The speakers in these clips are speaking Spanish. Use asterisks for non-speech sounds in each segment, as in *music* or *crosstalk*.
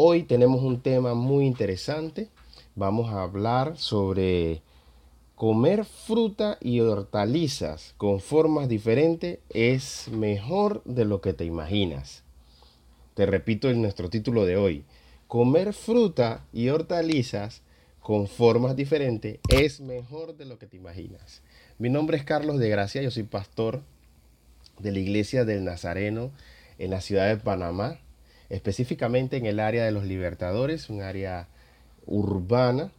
Hoy tenemos un tema muy interesante. Vamos a hablar sobre comer fruta y hortalizas con formas diferentes es mejor de lo que te imaginas. Te repito nuestro título de hoy. Comer fruta y hortalizas con formas diferentes es mejor de lo que te imaginas. Mi nombre es Carlos de Gracia, yo soy pastor de la Iglesia del Nazareno en la ciudad de Panamá específicamente en el área de los Libertadores, un área urbana,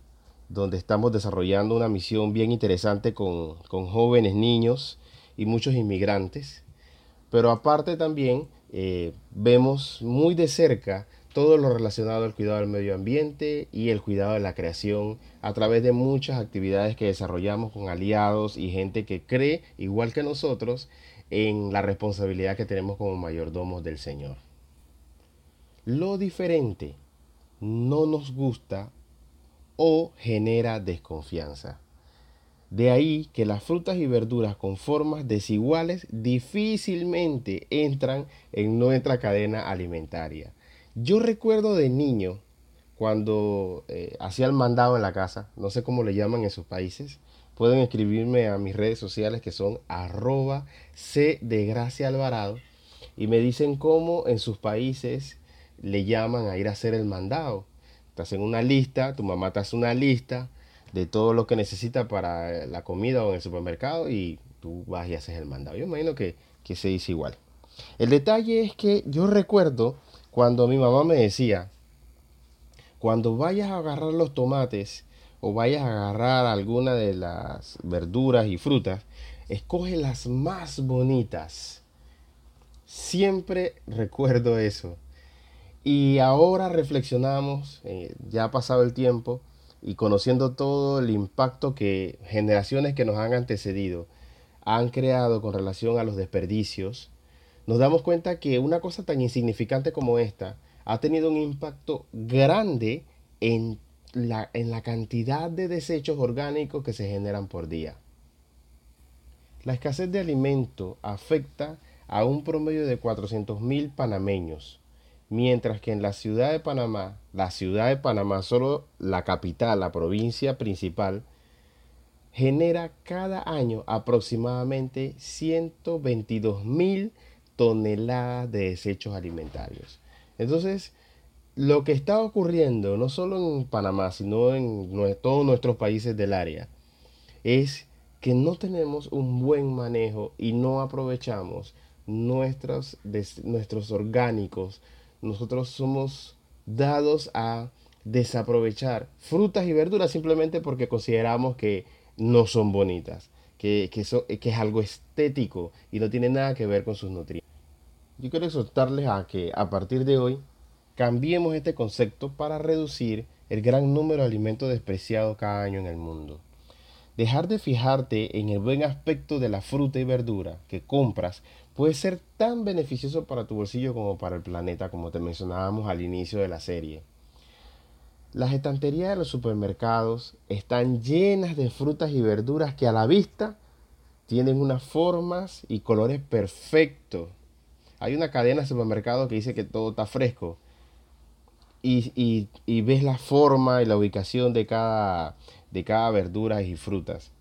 donde estamos desarrollando una misión bien interesante con, jóvenes, niños y muchos inmigrantes. Pero aparte también eh, vemos muy de cerca todo lo relacionado al cuidado del medio ambiente y el cuidado de la creación a través de muchas actividades que desarrollamos con aliados y gente que cree, igual que nosotros, en la responsabilidad que tenemos como mayordomos del Señor lo diferente no nos gusta o genera desconfianza. De ahí que las frutas y verduras con formas desiguales difícilmente entran en nuestra cadena alimentaria. Yo recuerdo de niño, cuando eh, hacía el mandado en la casa, no sé cómo le llaman en sus países, pueden escribirme a mis redes sociales que son arroba C de Gracia Alvarado y me dicen cómo en sus países le llaman a ir a hacer el mandado. Te hacen una lista, tu mamá te hace una lista de todo lo que necesita para la comida o en el supermercado y tú vas y haces el mandado. Yo imagino que, que se dice igual. El detalle es que yo recuerdo cuando mi mamá me decía, cuando vayas a agarrar los tomates o vayas a agarrar alguna de las verduras y frutas, escoge las más bonitas. Siempre recuerdo eso. Y ahora reflexionamos, eh, ya ha pasado el tiempo, y conociendo todo el impacto que generaciones que nos han antecedido han creado con relación a los desperdicios, nos damos cuenta que una cosa tan insignificante como esta ha tenido un impacto grande en la, en la cantidad de desechos orgánicos que se generan por día. La escasez de alimento afecta a un promedio de 400.000 panameños, mientras que en la ciudad de Panamá, la ciudad de Panamá, solo la capital, la provincia principal, genera cada año aproximadamente 122 mil toneladas de desechos alimentarios. Entonces, lo que está ocurriendo, no solo en Panamá, sino en todos nuestros países del área, es que no tenemos un buen manejo y no aprovechamos nuestros, nuestros orgánicos, nosotros somos dados a desaprovechar frutas y verduras simplemente porque consideramos que no son bonitas, que, que, que es algo estético y no tiene nada que ver con sus nutrientes. Yo quiero exhortarles a que a partir de hoy cambiemos este concepto para reducir el gran número de alimentos despreciados cada año en el mundo. Dejar de fijarte en el buen aspecto de la fruta y verdura que compras puede ser tan beneficioso para tu bolsillo como para el planeta, como te mencionábamos al inicio de la serie. Las estanterías de los supermercados están llenas de frutas y verduras que a la vista tienen unas formas y colores perfectos. Hay una cadena de supermercados que dice que todo está fresco. Y, y ves la forma y la ubicación de cada de cada verdura y frutas.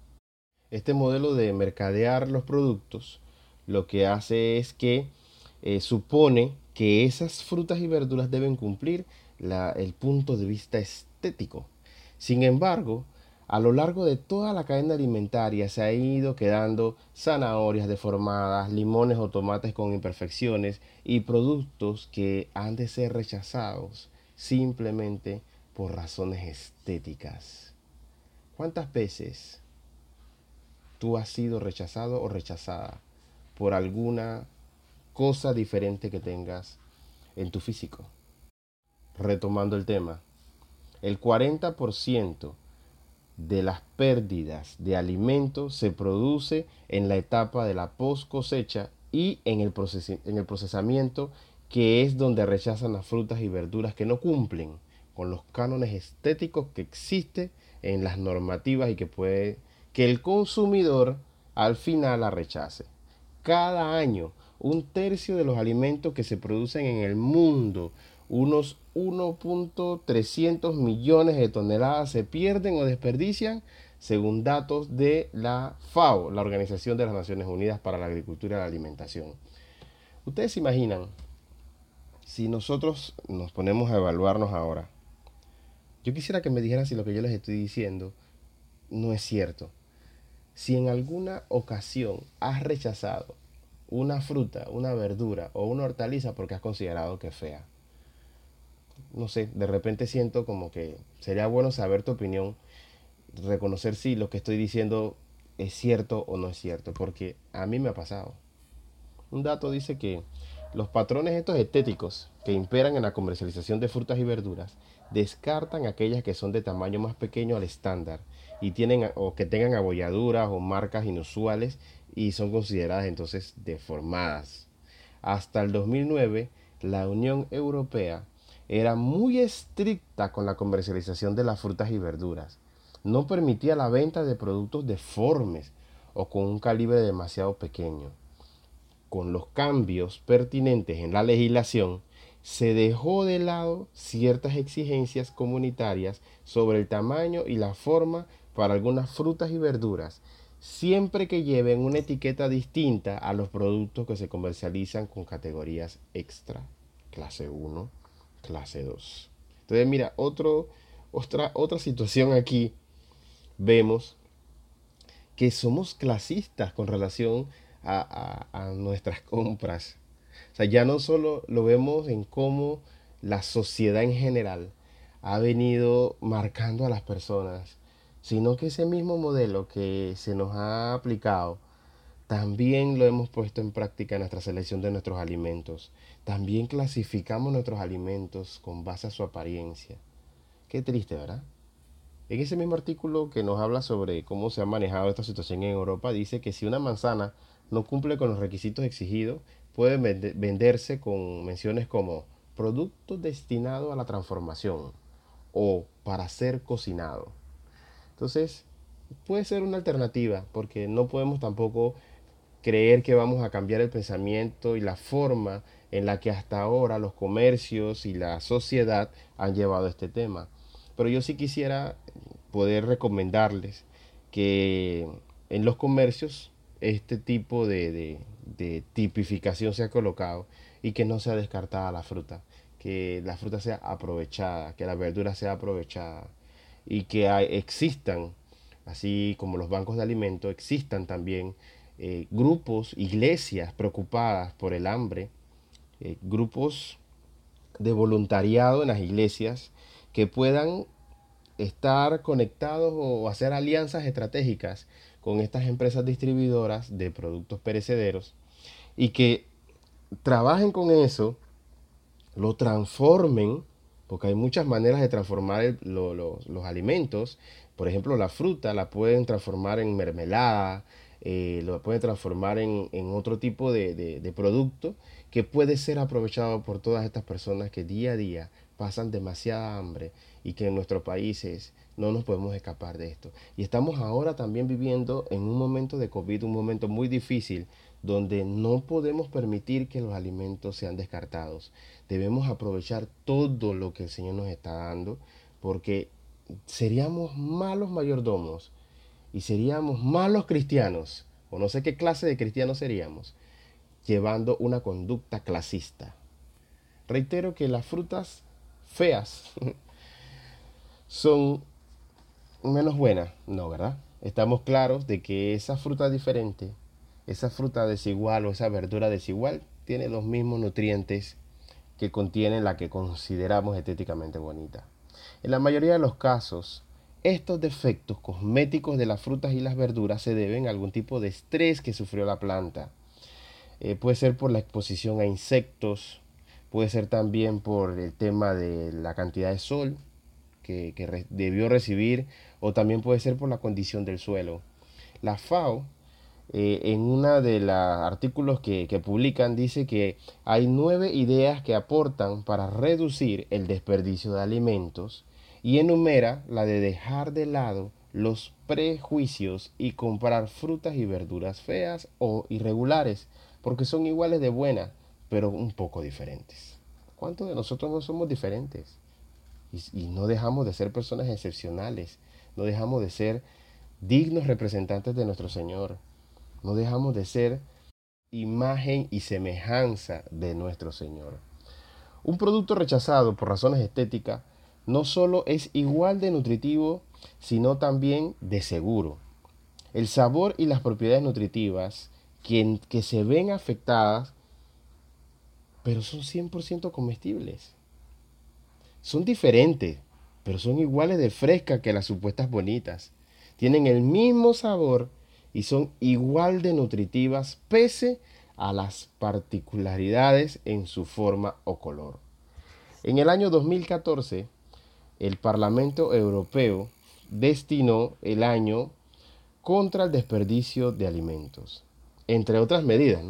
Este modelo de mercadear los productos lo que hace es que eh, supone que esas frutas y verduras deben cumplir el punto de vista estético. Sin embargo, a lo largo de toda la cadena alimentaria se ha ido quedando zanahorias deformadas, limones o tomates con imperfecciones y productos que han de ser rechazados simplemente por razones estéticas. ¿Cuántas veces tú has sido rechazado o rechazada por alguna cosa diferente que tengas en tu físico? Retomando el tema, el 40% de las pérdidas de alimentos se produce en la etapa de la post cosecha y en el, en el procesamiento que es donde rechazan las frutas y verduras que no cumplen con los cánones estéticos que existen en las normativas y que puede que el consumidor al final la rechace. Cada año, un tercio de los alimentos que se producen en el mundo, unos 1.300 millones de toneladas se pierden o desperdician según datos de la FAO, la Organización de las Naciones Unidas para la Agricultura y la Alimentación. Ustedes se imaginan, si nosotros nos ponemos a evaluarnos ahora, yo quisiera que me dijeran si lo que yo les estoy diciendo no es cierto. Si en alguna ocasión has rechazado una fruta, una verdura o una hortaliza porque has considerado que es fea. No sé, de repente siento como que sería bueno saber tu opinión, reconocer si lo que estoy diciendo es cierto o no es cierto, porque a mí me ha pasado. Un dato dice que los patrones estos estéticos que imperan en la comercialización de frutas y verduras descartan aquellas que son de tamaño más pequeño al estándar y tienen o que tengan abolladuras o marcas inusuales y son consideradas entonces deformadas. Hasta el 2009, la Unión Europea era muy estricta con la comercialización de las frutas y verduras. No permitía la venta de productos deformes o con un calibre demasiado pequeño. Con los cambios pertinentes en la legislación, se dejó de lado ciertas exigencias comunitarias sobre el tamaño y la forma para algunas frutas y verduras siempre que lleven una etiqueta distinta a los productos que se comercializan con categorías extra, clase 1, clase 2. Entonces, mira, otra, otra situación aquí, vemos que somos clasistas con relación a, a nuestras compras. O sea, ya no solo lo vemos en cómo la sociedad en general ha venido marcando a las personas sino que ese mismo modelo que se nos ha aplicado, también lo hemos puesto en práctica en nuestra selección de nuestros alimentos. También clasificamos nuestros alimentos con base a su apariencia. Qué triste, ¿verdad? En ese mismo artículo que nos habla sobre cómo se ha manejado esta situación en Europa, dice que si una manzana no cumple con los requisitos exigidos, puede venderse con menciones como producto destinado a la transformación o para ser cocinado. Entonces, puede ser una alternativa, porque no podemos tampoco creer que vamos a cambiar el pensamiento y la forma en la que hasta ahora los comercios y la sociedad han llevado este tema. Pero yo sí quisiera poder recomendarles que en los comercios este tipo de, de, tipificación sea colocado y que no sea descartada la fruta, que la fruta sea aprovechada, que la verdura sea aprovechada y que existan, así como los bancos de alimentos, existan también eh, grupos, iglesias preocupadas por el hambre, eh, grupos de voluntariado en las iglesias que puedan estar conectados o hacer alianzas estratégicas con estas empresas distribuidoras de productos perecederos y que trabajen con eso, lo transformen porque hay muchas maneras de transformar los alimentos. Por ejemplo, la fruta la pueden transformar en mermelada, eh, lo pueden transformar en, otro tipo de, de, producto que puede ser aprovechado por todas estas personas que día a día pasan demasiada hambre y que en nuestros países no nos podemos escapar de esto. Y estamos ahora también viviendo en un momento de COVID, un momento muy difícil, donde no podemos permitir que los alimentos sean descartados. Debemos aprovechar todo lo que el Señor nos está dando, porque seríamos malos mayordomos y seríamos malos cristianos, o no sé qué clase de cristianos seríamos, llevando una conducta clasista. Reitero que las frutas feas *laughs* son menos buenas, no, ¿verdad? Estamos claros de que esa fruta diferente esa fruta desigual o esa verdura desigual tiene los mismos nutrientes que contiene la que consideramos estéticamente bonita. En la mayoría de los casos, estos defectos cosméticos de las frutas y las verduras se deben a algún tipo de estrés que sufrió la planta. Eh, puede ser por la exposición a insectos, puede ser también por el tema de la cantidad de sol que, que debió recibir o también puede ser por la condición del suelo. La FAO eh, en uno de los artículos que, que, publican dice que hay nueve ideas que aportan para reducir el desperdicio de alimentos y enumera la de dejar de lado los prejuicios y comprar frutas y verduras feas o irregulares, porque son iguales de buenas, pero un poco diferentes. ¿Cuántos de nosotros no somos diferentes? Y, y no dejamos de ser personas excepcionales, no dejamos de ser dignos representantes de nuestro Señor, no dejamos de ser imagen y semejanza de nuestro Señor. Un producto rechazado por razones estéticas no solo es igual de nutritivo, sino también de seguro. El sabor y las propiedades nutritivas que, se ven afectadas, pero son 100% comestibles. Son diferentes, pero son iguales de frescas que las supuestas bonitas. Tienen el mismo sabor y son igual de nutritivas pese a las particularidades en su forma o color. En el año 2014, el Parlamento Europeo destinó el año contra el desperdicio de alimentos. Entre otras medidas,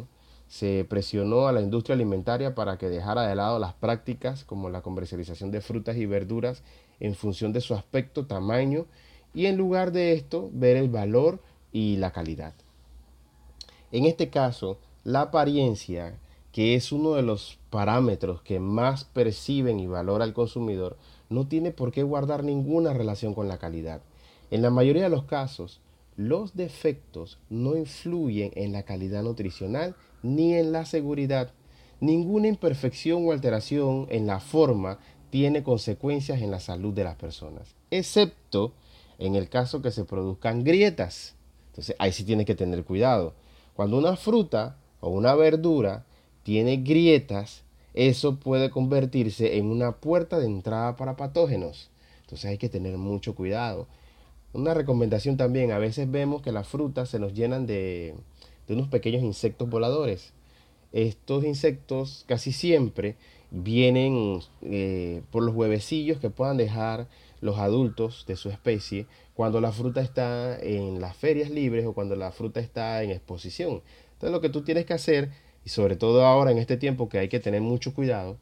se presionó a la industria alimentaria para que dejara de lado las prácticas como la comercialización de frutas y verduras en función de su aspecto, tamaño y en lugar de esto ver el valor y la calidad. En este caso, la apariencia, que es uno de los parámetros que más perciben y valora el consumidor, no tiene por qué guardar ninguna relación con la calidad. En la mayoría de los casos, los defectos no influyen en la calidad nutricional ni en la seguridad. Ninguna imperfección o alteración en la forma tiene consecuencias en la salud de las personas, excepto en el caso que se produzcan grietas. Entonces ahí sí tiene que tener cuidado. Cuando una fruta o una verdura tiene grietas, eso puede convertirse en una puerta de entrada para patógenos. Entonces hay que tener mucho cuidado. Una recomendación también, a veces vemos que las frutas se nos llenan de, unos pequeños insectos voladores. Estos insectos casi siempre vienen eh, por los huevecillos que puedan dejar los adultos de su especie cuando la fruta está en las ferias libres o cuando la fruta está en exposición. Entonces lo que tú tienes que hacer, y sobre todo ahora en este tiempo que hay que tener mucho cuidado,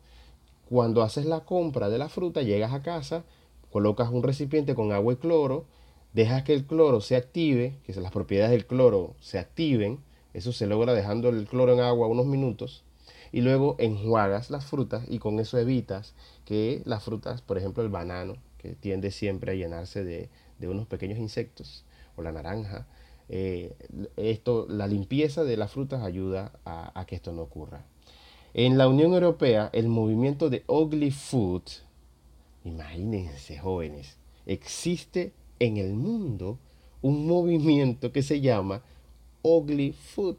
cuando haces la compra de la fruta, llegas a casa, colocas un recipiente con agua y cloro, dejas que el cloro se active, que las propiedades del cloro se activen, eso se logra dejando el cloro en agua unos minutos, y luego enjuagas las frutas y con eso evitas que las frutas, por ejemplo el banano, tiende siempre a llenarse de, unos pequeños insectos, o la naranja, eh, esto, la limpieza de las frutas ayuda a, a, que esto no ocurra. En la Unión Europea, el movimiento de Ugly Food, imagínense jóvenes, existe en el mundo un movimiento que se llama Ugly Food.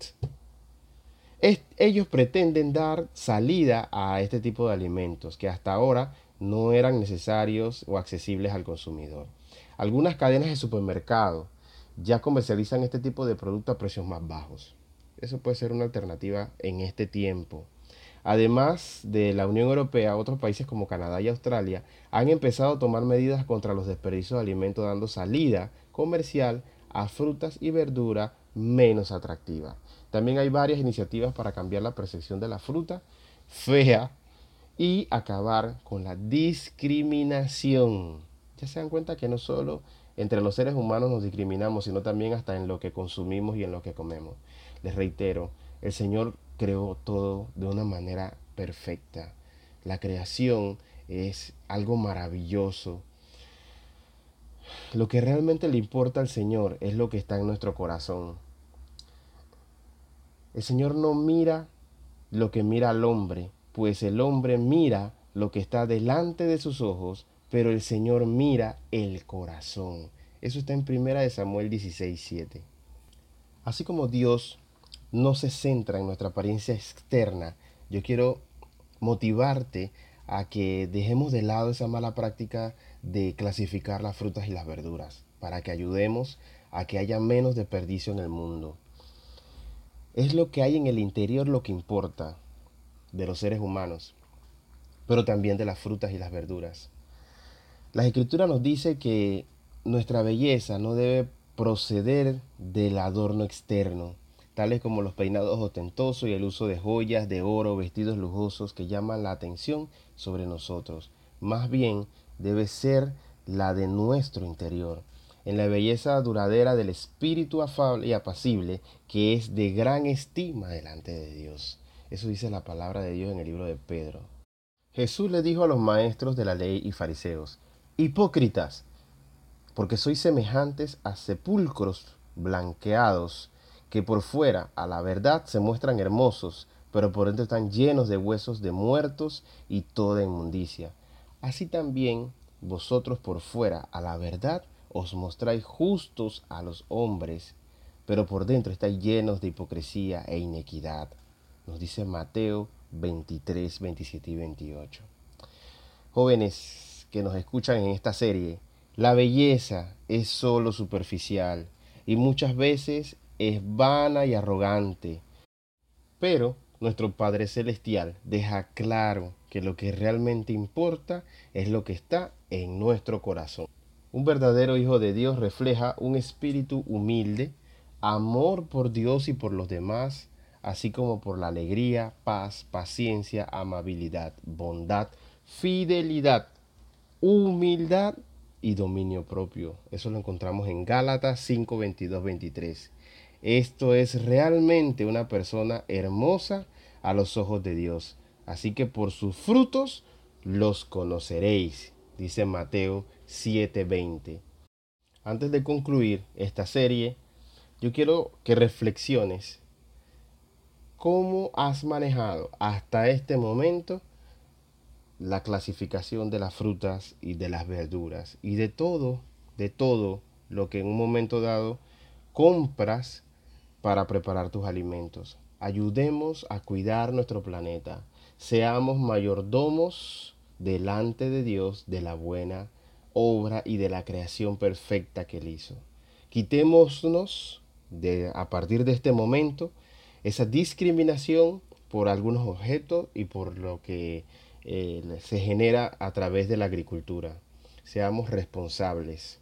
ellos pretenden dar salida a este tipo de alimentos que hasta ahora no eran necesarios o accesibles al consumidor. Algunas cadenas de supermercado ya comercializan este tipo de productos a precios más bajos. Eso puede ser una alternativa en este tiempo. Además de la Unión Europea, otros países como Canadá y Australia han empezado a tomar medidas contra los desperdicios de alimentos dando salida comercial a frutas y verduras menos atractivas. También hay varias iniciativas para cambiar la percepción de la fruta fea y acabar con la discriminación. Ya se dan cuenta que no solo entre los seres humanos nos discriminamos, sino también hasta en lo que consumimos y en lo que comemos. Les reitero, el Señor creó todo de una manera perfecta. La creación es algo maravilloso. Lo que realmente le importa al Señor es lo que está en nuestro corazón. El Señor no mira lo que mira al hombre, pues el hombre mira lo que está delante de sus ojos, pero el Señor mira el corazón. Eso está en primera de Samuel 16, 7. Así como Dios no se centra en nuestra apariencia externa, yo quiero motivarte a que dejemos de lado esa mala práctica de clasificar las frutas y las verduras, para que ayudemos a que haya menos desperdicio en el mundo. Es lo que hay en el interior lo que importa de los seres humanos, pero también de las frutas y las verduras. La escritura nos dice que nuestra belleza no debe proceder del adorno externo, tales como los peinados ostentosos y el uso de joyas de oro, vestidos lujosos que llaman la atención sobre nosotros. Más bien debe ser la de nuestro interior, en la belleza duradera del espíritu afable y apacible, que es de gran estima delante de Dios. Eso dice la palabra de Dios en el libro de Pedro. Jesús le dijo a los maestros de la ley y fariseos, Hipócritas, porque sois semejantes a sepulcros blanqueados, que por fuera a la verdad se muestran hermosos, pero por dentro están llenos de huesos de muertos y toda inmundicia. Así también vosotros por fuera a la verdad os mostráis justos a los hombres, pero por dentro estáis llenos de hipocresía e inequidad. Nos dice Mateo 23, 27 y 28. Jóvenes que nos escuchan en esta serie, la belleza es solo superficial y muchas veces es vana y arrogante. Pero nuestro Padre Celestial deja claro que lo que realmente importa es lo que está en nuestro corazón. Un verdadero Hijo de Dios refleja un espíritu humilde, amor por Dios y por los demás, así como por la alegría, paz, paciencia, amabilidad, bondad, fidelidad, humildad y dominio propio. Eso lo encontramos en Gálatas 5, 22, 23. Esto es realmente una persona hermosa a los ojos de Dios. Así que por sus frutos los conoceréis, dice Mateo 7:20. Antes de concluir esta serie, yo quiero que reflexiones cómo has manejado hasta este momento la clasificación de las frutas y de las verduras y de todo, de todo lo que en un momento dado compras para preparar tus alimentos. Ayudemos a cuidar nuestro planeta. Seamos mayordomos delante de Dios de la buena obra y de la creación perfecta que Él hizo. Quitémonos de, a partir de este momento esa discriminación por algunos objetos y por lo que eh, se genera a través de la agricultura. Seamos responsables.